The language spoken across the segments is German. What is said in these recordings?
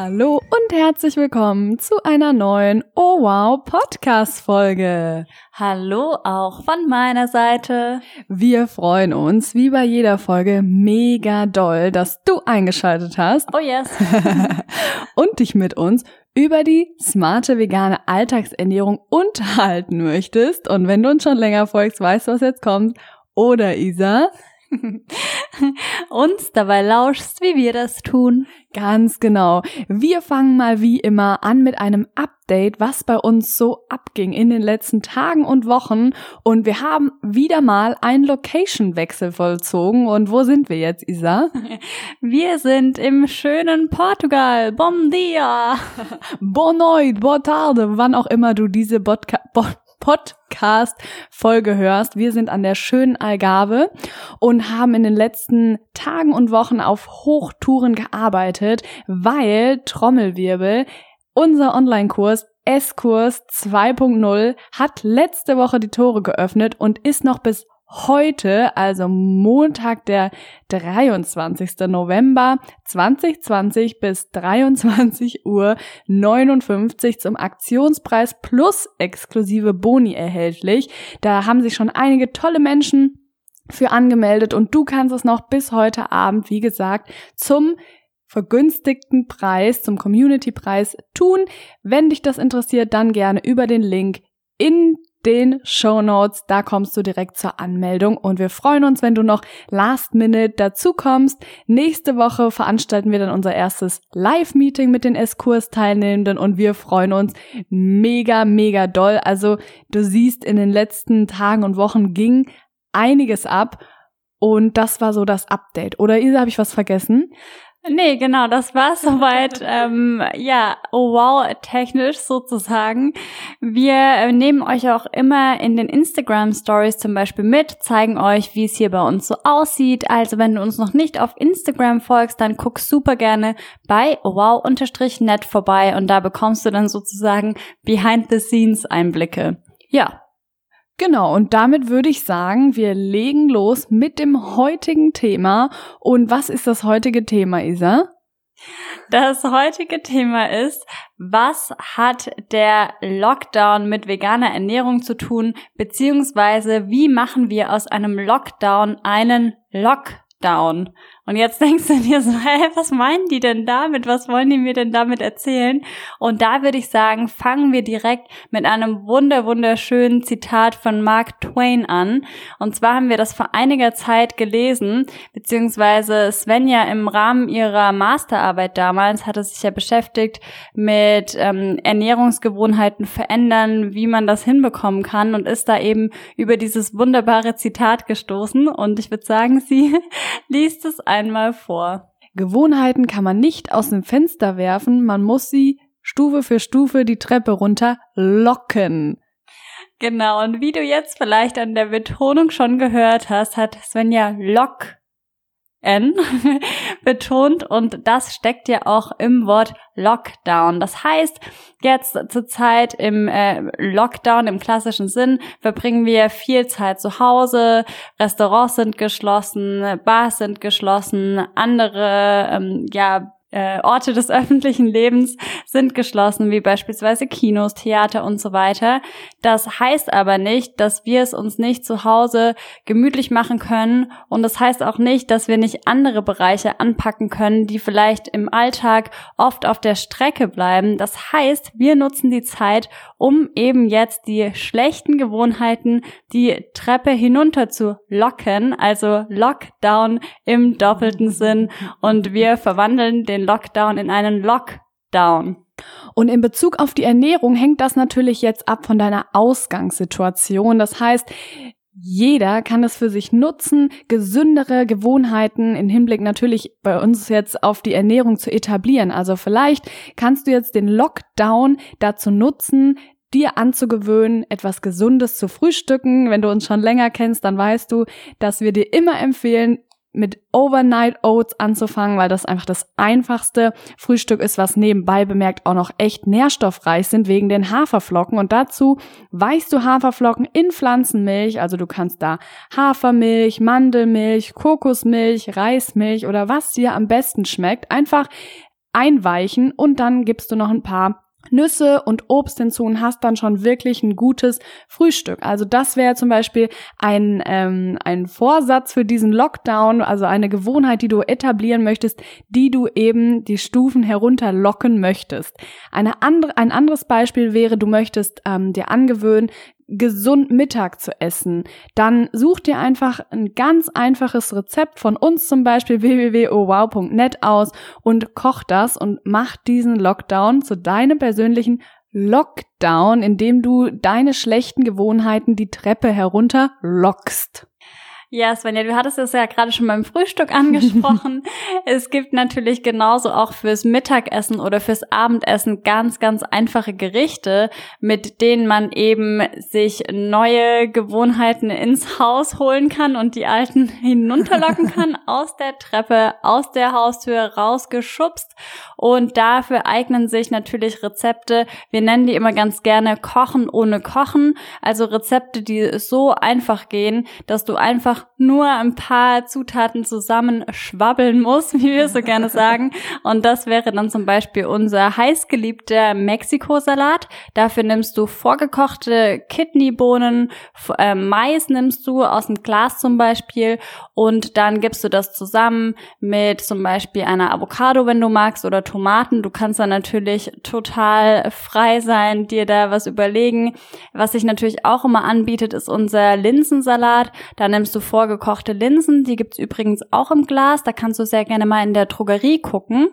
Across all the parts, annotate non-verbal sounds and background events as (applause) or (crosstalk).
Hallo und herzlich willkommen zu einer neuen Oh Wow Podcast Folge. Hallo auch von meiner Seite. Wir freuen uns wie bei jeder Folge mega doll, dass du eingeschaltet hast. Oh yes. (laughs) und dich mit uns über die smarte vegane Alltagsernährung unterhalten möchtest. Und wenn du uns schon länger folgst, weißt du, was jetzt kommt. Oder Isa? (laughs) uns dabei lauschst, wie wir das tun. Ganz genau. Wir fangen mal wie immer an mit einem Update, was bei uns so abging in den letzten Tagen und Wochen. Und wir haben wieder mal einen Location-Wechsel vollzogen. Und wo sind wir jetzt, Isa? (laughs) Wir sind im schönen Portugal. Bom dia. (laughs) Boa noite, boa tarde, wann auch immer du diese Podcast Podcast-Folge hörst. Wir sind an der schönen Algarve und haben in den letzten Tagen und Wochen auf Hochtouren gearbeitet, weil Trommelwirbel unser Online-Kurs S-Kurs 2.0 hat letzte Woche die Tore geöffnet und ist noch bis heute, also Montag, der 23. November 2020 bis 23 Uhr 59 zum Aktionspreis plus exklusive Boni erhältlich. Da haben sich schon einige tolle Menschen für angemeldet und du kannst es noch bis heute Abend, wie gesagt, zum vergünstigten Preis, zum Community-Preis tun. Wenn dich das interessiert, dann gerne über den Link in den Show Notes. Da kommst du direkt zur Anmeldung und wir freuen uns, wenn du noch last minute dazu kommst. Nächste Woche veranstalten wir dann unser erstes Live-Meeting mit den S-Kurs-Teilnehmenden und wir freuen uns mega, mega doll. Also du siehst, in den letzten Tagen und Wochen ging einiges ab und das war so das Update. Oder Isa, habe ich was vergessen? Nee, genau, das war (laughs) soweit, ähm, ja, oh wow, technisch sozusagen. Wir äh, nehmen euch auch immer in den Instagram Stories zum Beispiel mit, zeigen euch, wie es hier bei uns so aussieht. Also wenn du uns noch nicht auf Instagram folgst, dann guck super gerne bei oh wow-net vorbei und da bekommst du dann sozusagen behind the scenes Einblicke. Ja, Genau, und damit würde ich sagen, wir legen los mit dem heutigen Thema. Und was ist das heutige Thema, Isa? Das heutige Thema ist, was hat der Lockdown mit veganer Ernährung zu tun, beziehungsweise wie machen wir aus einem Lockdown einen Lockdown? Und jetzt (laughs) denkst du dir so, hä, was meinen die denn damit? Was wollen die mir denn damit erzählen? Und da würde ich sagen, fangen wir direkt mit einem wunder wunderschönen Zitat von Mark Twain an. Und zwar haben wir das vor einiger Zeit gelesen, beziehungsweise Svenja im Rahmen ihrer Masterarbeit damals hatte sich ja beschäftigt mit ähm, Ernährungsgewohnheiten verändern, wie man das hinbekommen kann und ist da eben über dieses wunderbare Zitat gestoßen. Und ich würde sagen, sie (laughs) liest es einmal vor. Gewohnheiten kann man nicht aus dem Fenster werfen, man muss sie Stufe für Stufe die Treppe runter locken. Genau, und wie du jetzt vielleicht an der Betonung schon gehört hast, hat Svenja Lock N (laughs) betont und das steckt ja auch im Wort Lockdown. Das heißt, jetzt zur Zeit im äh, Lockdown im klassischen Sinn verbringen wir viel Zeit zu Hause, Restaurants sind geschlossen, Bars sind geschlossen, andere ähm, ja äh, Orte des öffentlichen Lebens sind geschlossen, wie beispielsweise Kinos, Theater und so weiter. Das heißt aber nicht, dass wir es uns nicht zu Hause gemütlich machen können und das heißt auch nicht, dass wir nicht andere Bereiche anpacken können, die vielleicht im Alltag oft auf der Strecke bleiben. Das heißt, wir nutzen die Zeit, um eben jetzt die schlechten Gewohnheiten die Treppe hinunter zu locken, also Lockdown im doppelten Sinn und wir verwandeln den Lockdown in einen Lockdown. Und in Bezug auf die Ernährung hängt das natürlich jetzt ab von deiner Ausgangssituation. Das heißt, jeder kann es für sich nutzen, gesündere Gewohnheiten im Hinblick natürlich bei uns jetzt auf die Ernährung zu etablieren. Also vielleicht kannst du jetzt den Lockdown dazu nutzen, dir anzugewöhnen, etwas Gesundes zu frühstücken. Wenn du uns schon länger kennst, dann weißt du, dass wir dir immer empfehlen, mit Overnight Oats anzufangen, weil das einfach das einfachste Frühstück ist, was nebenbei bemerkt auch noch echt nährstoffreich sind wegen den Haferflocken. Und dazu weichst du Haferflocken in Pflanzenmilch, also du kannst da Hafermilch, Mandelmilch, Kokosmilch, Reismilch oder was dir am besten schmeckt, einfach einweichen und dann gibst du noch ein paar Nüsse und Obst hinzu und hast dann schon wirklich ein gutes Frühstück. Also das wäre zum Beispiel ein, ähm, ein Vorsatz für diesen Lockdown, also eine Gewohnheit, die du etablieren möchtest, die du eben die Stufen herunterlocken möchtest. Eine andere, ein anderes Beispiel wäre, du möchtest ähm, dir angewöhnen, gesund Mittag zu essen, dann such dir einfach ein ganz einfaches Rezept von uns zum Beispiel www.owow.net aus und koch das und mach diesen Lockdown zu deinem persönlichen Lockdown, indem du deine schlechten Gewohnheiten die Treppe herunter lockst. Ja, Svenja, du hattest es ja gerade schon beim Frühstück angesprochen. (laughs) es gibt natürlich genauso auch fürs Mittagessen oder fürs Abendessen ganz, ganz einfache Gerichte, mit denen man eben sich neue Gewohnheiten ins Haus holen kann und die alten (laughs) hinunterlocken kann, aus der Treppe, aus der Haustür rausgeschubst. Und dafür eignen sich natürlich Rezepte. Wir nennen die immer ganz gerne Kochen ohne Kochen. Also Rezepte, die so einfach gehen, dass du einfach einfach noch nur ein paar Zutaten zusammen schwabbeln muss, (laughs) wie wir so gerne sagen. Und das wäre dann zum Beispiel unser heißgeliebter Mexiko-Salat. Dafür nimmst du vorgekochte Kidneybohnen, äh, Mais nimmst du aus dem Glas zum Beispiel und dann gibst du das zusammen mit zum Beispiel einer Avocado, wenn du magst, oder Tomaten. Du kannst dann natürlich total frei sein, dir da was überlegen. Was sich natürlich auch immer anbietet, ist unser Linsensalat. Da nimmst du vorgekochte Linsen, die gibt's übrigens auch im Glas. Da kannst du sehr gerne mal in der Drogerie gucken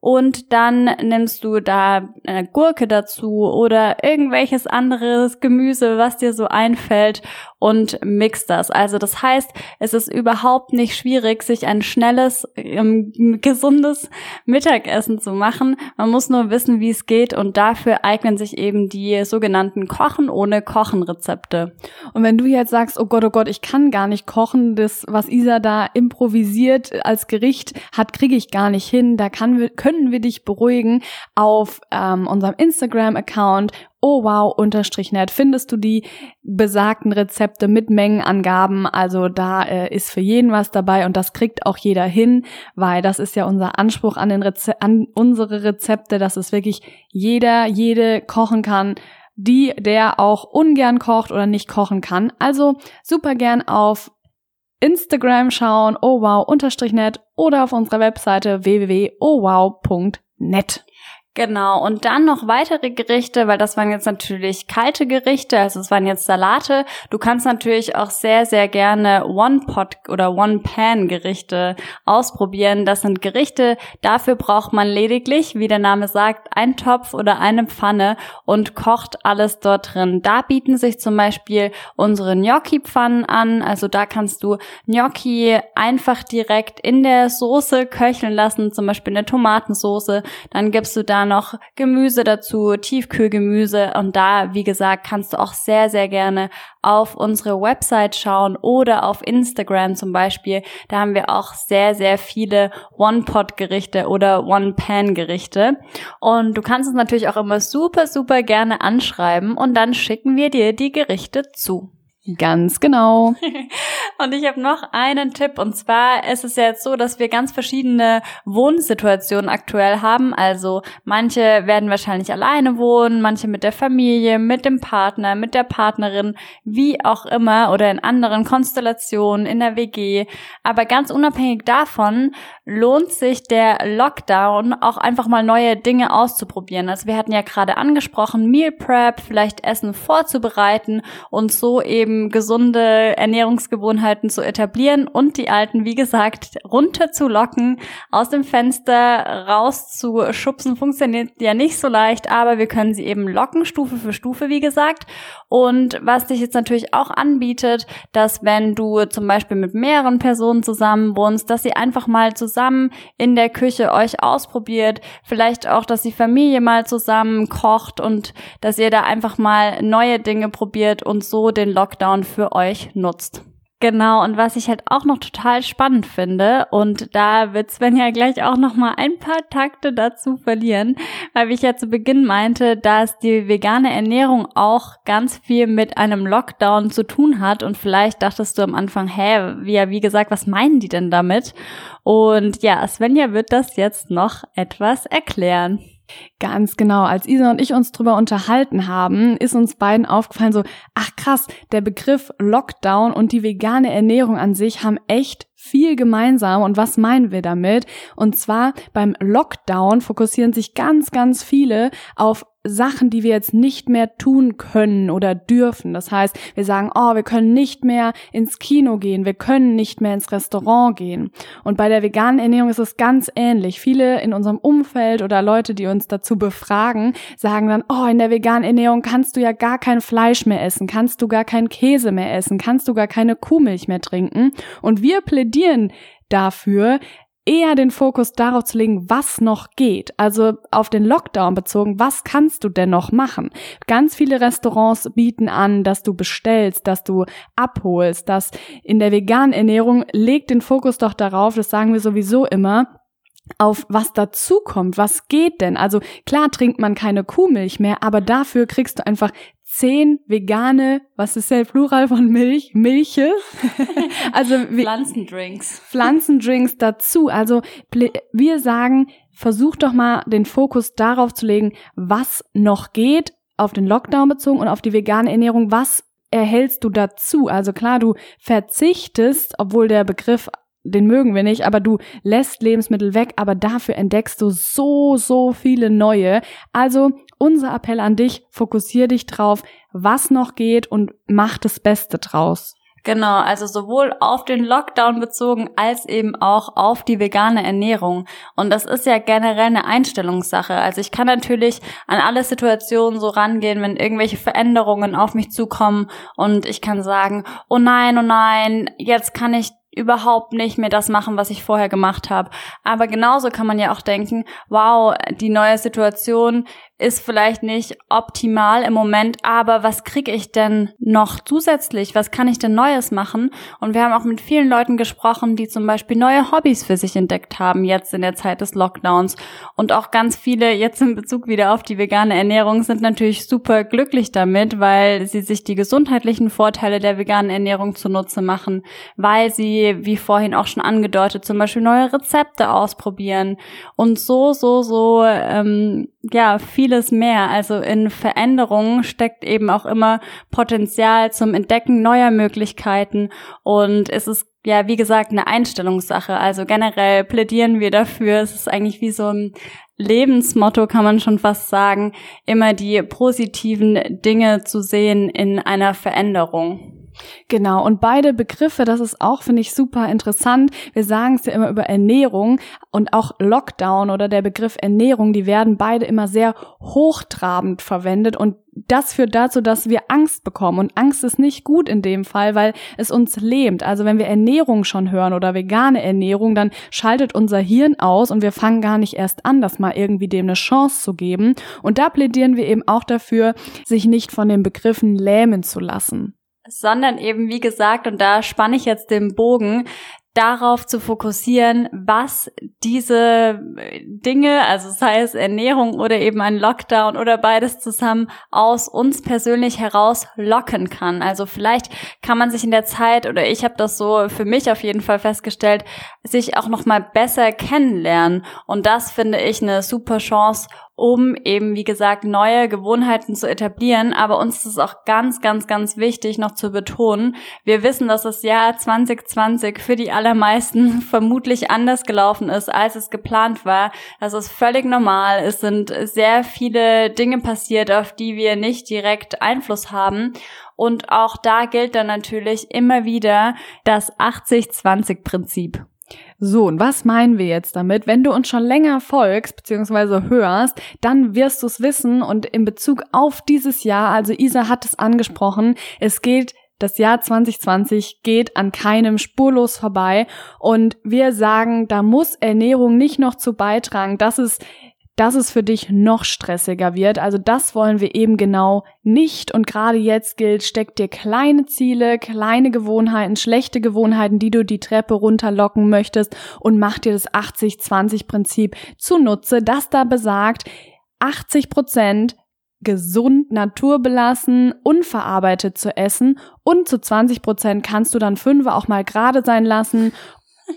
und dann nimmst du da eine Gurke dazu oder irgendwelches anderes Gemüse, was dir so einfällt und mixt das. Also das heißt, es ist überhaupt nicht schwierig, sich ein schnelles, ähm, gesundes Mittagessen zu machen. Man muss nur wissen, wie es geht und dafür eignen sich eben die sogenannten Kochen ohne Kochen Rezepte. Und wenn du jetzt sagst, oh Gott, oh Gott, ich kann gar nicht kochen, das, was Isa da improvisiert als Gericht hat, kriege ich gar nicht hin, da kann, können können wir dich beruhigen. Auf ähm, unserem Instagram-Account oh wow unterstrich net findest du die besagten Rezepte mit Mengenangaben. Also da äh, ist für jeden was dabei und das kriegt auch jeder hin, weil das ist ja unser Anspruch an, den Reze an unsere Rezepte, dass es wirklich jeder, jede kochen kann die, der auch ungern kocht oder nicht kochen kann. Also super gern auf Instagram schauen, oh wow, unterstrich net oder auf unserer Webseite www.ohwow.net. Genau, und dann noch weitere Gerichte, weil das waren jetzt natürlich kalte Gerichte, also es waren jetzt Salate. Du kannst natürlich auch sehr, sehr gerne One-Pot oder One-Pan-Gerichte ausprobieren. Das sind Gerichte, dafür braucht man lediglich, wie der Name sagt, einen Topf oder eine Pfanne und kocht alles dort drin. Da bieten sich zum Beispiel unsere Gnocchi-Pfannen an, also da kannst du Gnocchi einfach direkt in der Soße köcheln lassen, zum Beispiel eine Tomatensoße. Dann gibst du dann noch Gemüse dazu, Tiefkühlgemüse und da, wie gesagt, kannst du auch sehr, sehr gerne auf unsere Website schauen oder auf Instagram zum Beispiel. Da haben wir auch sehr, sehr viele One-Pot-Gerichte oder One-Pan-Gerichte. Und du kannst uns natürlich auch immer super, super gerne anschreiben und dann schicken wir dir die Gerichte zu. (laughs) Ganz genau. und ich habe noch einen Tipp und zwar ist es ja jetzt so, dass wir ganz verschiedene Wohnsituationen aktuell haben. Also manche werden wahrscheinlich alleine wohnen, manche mit der Familie, mit dem Partner, mit der Partnerin, wie auch immer oder in anderen Konstellationen in der WG. Aber ganz unabhängig davon lohnt sich der Lockdown auch einfach mal neue Dinge auszuprobieren. Also wir hatten ja gerade angesprochen, Meal Prep, vielleicht Essen vorzubereiten und so eben eben gesunde Ernährungsgewohnheiten zu etablieren und die alten, wie gesagt, runterzulocken, aus dem Fenster rauszuschubsen, funktioniert ja nicht so leicht, aber wir können sie eben locken, Stufe für Stufe, wie gesagt. Und was sich jetzt natürlich auch anbietet, dass wenn du zum Beispiel mit mehreren Personen zusammen wohnst, dass sie einfach mal zusammen in der Küche euch ausprobiert, vielleicht auch, dass die Familie mal zusammen kocht und dass ihr da einfach mal neue Dinge probiert und so den Lockdown für euch nutzt. Genau, und was ich halt auch noch total spannend finde, und da wird Sven ja gleich auch noch mal ein paar Takte dazu verlieren, weil ich ja zu Beginn meinte, dass die vegane Ernährung auch ganz viel mit einem Lockdown zu tun hat und vielleicht dachtest du am Anfang, hä, wie, wie gesagt, was meinen die denn damit? Und ja, Svenja wird das jetzt noch etwas erklären. Ganz genau. Als Isa und ich uns drüber unterhalten haben, ist uns beiden aufgefallen so, ach krass, der Begriff Lockdown und die vegane Ernährung an sich haben echt viel gemeinsam. Und was meinen wir damit? Und zwar beim Lockdown fokussieren sich ganz, ganz viele auf Sachen, die wir jetzt nicht mehr tun können oder dürfen. Das heißt, wir sagen, oh, wir können nicht mehr ins Kino gehen, wir können nicht mehr ins Restaurant gehen. Und bei der veganen Ernährung ist es ganz ähnlich. Viele in unserem Umfeld oder Leute, die uns dazu befragen, sagen dann, oh, in der veganen Ernährung kannst du ja gar kein Fleisch mehr essen, kannst du gar keinen Käse mehr essen, kannst du gar keine Kuhmilch mehr trinken. Und wir plädieren dafür, eher den Fokus darauf zu legen, was noch geht. Also auf den Lockdown bezogen, was kannst du denn noch machen? Ganz viele Restaurants bieten an, dass du bestellst, dass du abholst, dass in der veganen Ernährung legt den Fokus doch darauf, das sagen wir sowieso immer, auf was dazukommt, was geht denn? Also klar trinkt man keine Kuhmilch mehr, aber dafür kriegst du einfach zehn vegane, was ist der Plural von Milch? Milche? (laughs) also Pflanzendrinks. Pflanzendrinks dazu. Also wir sagen, versuch doch mal den Fokus darauf zu legen, was noch geht, auf den Lockdown bezogen und auf die vegane Ernährung, was erhältst du dazu? Also klar, du verzichtest, obwohl der Begriff den mögen wir nicht, aber du lässt Lebensmittel weg, aber dafür entdeckst du so, so viele neue. Also unser Appell an dich, fokussier dich drauf, was noch geht und mach das Beste draus. Genau, also sowohl auf den Lockdown bezogen als eben auch auf die vegane Ernährung. Und das ist ja generell eine Einstellungssache. Also ich kann natürlich an alle Situationen so rangehen, wenn irgendwelche Veränderungen auf mich zukommen und ich kann sagen, oh nein, oh nein, jetzt kann ich überhaupt nicht mehr das machen, was ich vorher gemacht habe. Aber genauso kann man ja auch denken, wow, die neue Situation ist vielleicht nicht optimal im Moment, aber was kriege ich denn noch zusätzlich? Was kann ich denn Neues machen? Und wir haben auch mit vielen Leuten gesprochen, die zum Beispiel neue Hobbys für sich entdeckt haben, jetzt in der Zeit des Lockdowns. Und auch ganz viele jetzt in Bezug wieder auf die vegane Ernährung sind natürlich super glücklich damit, weil sie sich die gesundheitlichen Vorteile der veganen Ernährung zunutze machen, weil sie, wie vorhin auch schon angedeutet, zum Beispiel neue Rezepte ausprobieren und so, so, so, ähm, ja, vieles mehr. Also in Veränderungen steckt eben auch immer Potenzial zum Entdecken neuer Möglichkeiten und es ist ja, wie gesagt, eine Einstellungssache. Also generell plädieren wir dafür. Es ist eigentlich wie so ein Lebensmotto, kann man schon fast sagen, immer die positiven Dinge zu sehen in einer Veränderung. Genau, und beide Begriffe, das ist auch, finde ich, super interessant. Wir sagen es ja immer über Ernährung und auch Lockdown oder der Begriff Ernährung, die werden beide immer sehr hochtrabend verwendet und das führt dazu, dass wir Angst bekommen. Und Angst ist nicht gut in dem Fall, weil es uns lähmt. Also wenn wir Ernährung schon hören oder vegane Ernährung, dann schaltet unser Hirn aus und wir fangen gar nicht erst an, das mal irgendwie dem eine Chance zu geben. Und da plädieren wir eben auch dafür, sich nicht von den Begriffen lähmen zu lassen sondern eben, wie gesagt, und da spanne ich jetzt den Bogen, darauf zu fokussieren, was diese Dinge, also sei es Ernährung oder eben ein Lockdown oder beides zusammen aus uns persönlich heraus locken kann. Also vielleicht kann man sich in der Zeit oder ich habe das so für mich auf jeden Fall festgestellt, sich auch noch mal besser kennenlernen und das finde ich eine super Chance, um eben, wie gesagt, neue Gewohnheiten zu etablieren. Aber uns ist es auch ganz, ganz, ganz wichtig noch zu betonen, wir wissen, dass das Jahr 2020 für die allermeisten (laughs) vermutlich anders gelaufen ist, als es geplant war. Das ist völlig normal. Es sind sehr viele Dinge passiert, auf die wir nicht direkt Einfluss haben. Und auch da gilt dann natürlich immer wieder das 80-20-Prinzip. So, und was meinen wir jetzt damit? Wenn du uns schon länger folgst bzw. hörst, dann wirst du es wissen und in Bezug auf dieses Jahr, also Isa hat es angesprochen, es geht das Jahr 2020 geht an keinem spurlos vorbei und wir sagen, da muss Ernährung nicht noch zu beitragen, dass es dass es für dich noch stressiger wird. Also das wollen wir eben genau nicht. Und gerade jetzt gilt, steck dir kleine Ziele, kleine Gewohnheiten, schlechte Gewohnheiten, die du die Treppe runterlocken möchtest und mach dir das 80-20-Prinzip zunutze, das da besagt, 80 Prozent gesund, naturbelassen, unverarbeitet zu essen und zu 20 Prozent kannst du dann fünf auch mal gerade sein lassen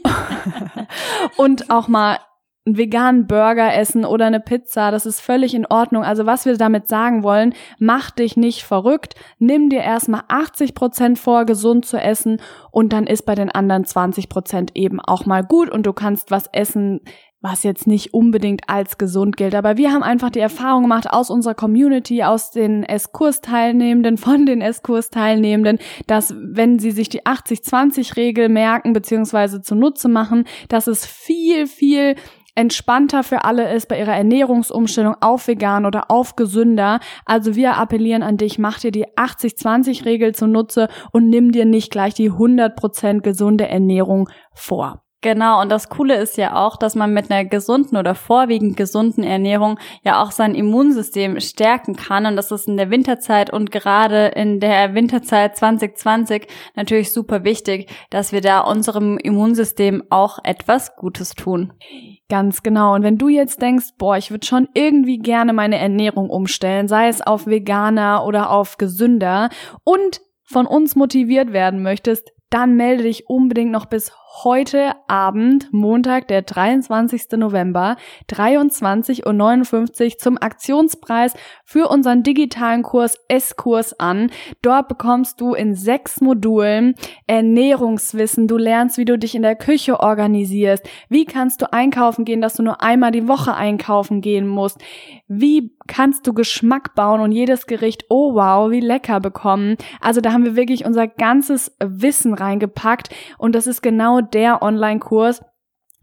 (laughs) und auch mal einen veganen Burger essen oder eine Pizza, das ist völlig in Ordnung. Also was wir damit sagen wollen, mach dich nicht verrückt, nimm dir erstmal 80 Prozent vor, gesund zu essen und dann ist bei den anderen 20 Prozent eben auch mal gut und du kannst was essen, was jetzt nicht unbedingt als gesund gilt. Aber wir haben einfach die Erfahrung gemacht aus unserer Community, aus den S-Kurs-Teilnehmenden, von den S-Kurs-Teilnehmenden, dass wenn sie sich die 80-20-Regel merken bzw. zunutze machen, dass es viel, viel entspannter für alle ist bei ihrer Ernährungsumstellung auf vegan oder auf gesünder. Also wir appellieren an dich, mach dir die 80-20-Regel zunutze und nimm dir nicht gleich die 100% gesunde Ernährung vor. Genau, und das Coole ist ja auch, dass man mit einer gesunden oder vorwiegend gesunden Ernährung ja auch sein Immunsystem stärken kann. Und das ist in der Winterzeit und gerade in der Winterzeit 2020 natürlich super wichtig, dass wir da unserem Immunsystem auch etwas Gutes tun. Ganz genau. Und wenn du jetzt denkst, boah, ich würde schon irgendwie gerne meine Ernährung umstellen, sei es auf veganer oder auf gesünder und von uns motiviert werden möchtest, dann melde dich unbedingt noch bis heute Abend, Montag, der 23. November, 23.59 Uhr zum Aktionspreis für unseren digitalen Kurs S-Kurs an. Dort bekommst du in sechs Modulen Ernährungswissen. Du lernst, wie du dich in der Küche organisierst. Wie kannst du einkaufen gehen, dass du nur einmal die Woche einkaufen gehen musst. Wie kannst du Geschmack bauen und jedes Gericht, oh wow, wie lecker bekommen. Also da haben wir wirklich unser ganzes Wissen reingepackt und das ist genau der Online-Kurs,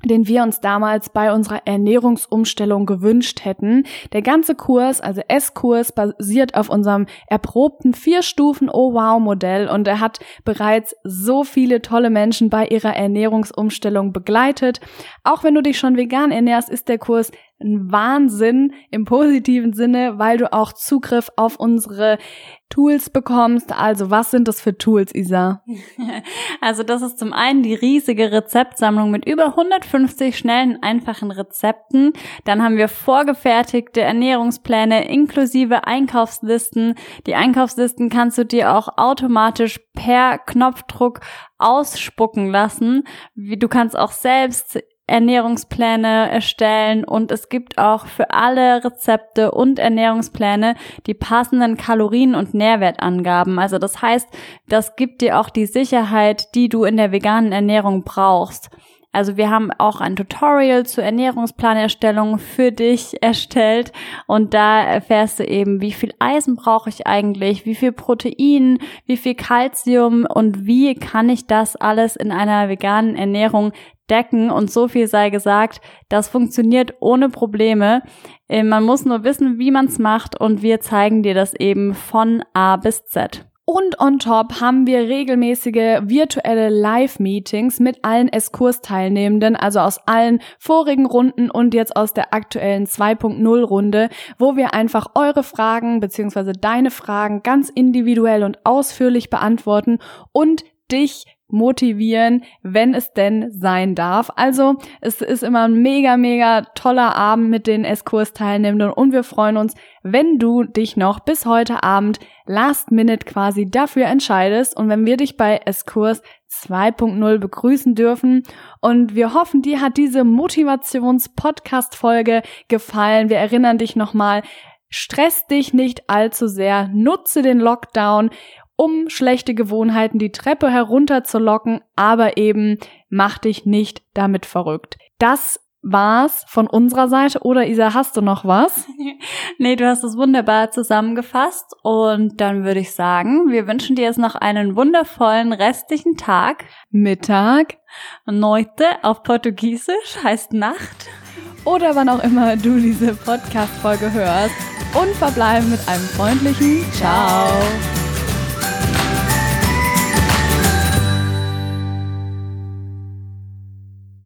den wir uns damals bei unserer Ernährungsumstellung gewünscht hätten. Der ganze Kurs, also S-Kurs, basiert auf unserem erprobten Vier-Stufen-Oh-Wow-Modell und er hat bereits so viele tolle Menschen bei ihrer Ernährungsumstellung begleitet. Auch wenn du dich schon vegan ernährst, ist der Kurs ein Wahnsinn im positiven Sinne, weil du auch Zugriff auf unsere Tools bekommst. Also was sind das für Tools, Isa? (laughs) Also das ist zum einen die riesige Rezeptsammlung mit über 150 schnellen, einfachen Rezepten. Dann haben wir vorgefertigte Ernährungspläne inklusive Einkaufslisten. Die Einkaufslisten kannst du dir auch automatisch per Knopfdruck ausspucken lassen. Du kannst auch selbst Ernährungspläne erstellen und es gibt auch für alle Rezepte und Ernährungspläne die passenden Kalorien- und Nährwertangaben. Also das heißt, das gibt dir auch die Sicherheit, die du in der veganen Ernährung brauchst. Also wir haben auch ein Tutorial zur Ernährungsplanerstellung für dich (laughs) erstellt und da erfährst du eben, wie viel Eisen brauche ich eigentlich, wie viel Protein, wie viel Kalzium und wie kann ich das alles in einer veganen Ernährung decken und so viel sei gesagt, das funktioniert ohne Probleme. Äh, man muss nur wissen, wie man es macht und wir zeigen dir das eben von A bis Z. Und on top haben wir regelmäßige virtuelle Live-Meetings mit allen S-Kurs-Teilnehmenden, also aus allen vorigen Runden und jetzt aus der aktuellen 2.0-Runde, wo wir einfach eure Fragen bzw. deine Fragen ganz individuell und ausführlich beantworten und dich motivieren, wenn es denn sein darf. Also es ist immer ein mega, mega toller Abend mit den S-Kurs-Teilnehmenden und wir freuen uns, wenn du dich noch bis heute Abend last minute quasi dafür entscheidest und wenn wir dich bei Eskurs 2.0 begrüßen dürfen. Und wir hoffen, dir hat diese Motivations-Podcast-Folge gefallen. Wir erinnern dich nochmal, stress dich nicht allzu sehr, nutze den Lockdown, um schlechte Gewohnheiten die Treppe herunterzulocken, aber eben mach dich nicht damit verrückt. Das war's von unserer Seite oder Isa, hast du noch was? (laughs) nee, du hast es wunderbar zusammengefasst und dann würde ich sagen, wir wünschen dir jetzt noch einen wundervollen restlichen Tag. Mittag. Noite auf Portugiesisch heißt Nacht. Oder wann auch immer du diese Podcast-Folge hörst und verbleiben mit einem freundlichen Ciao.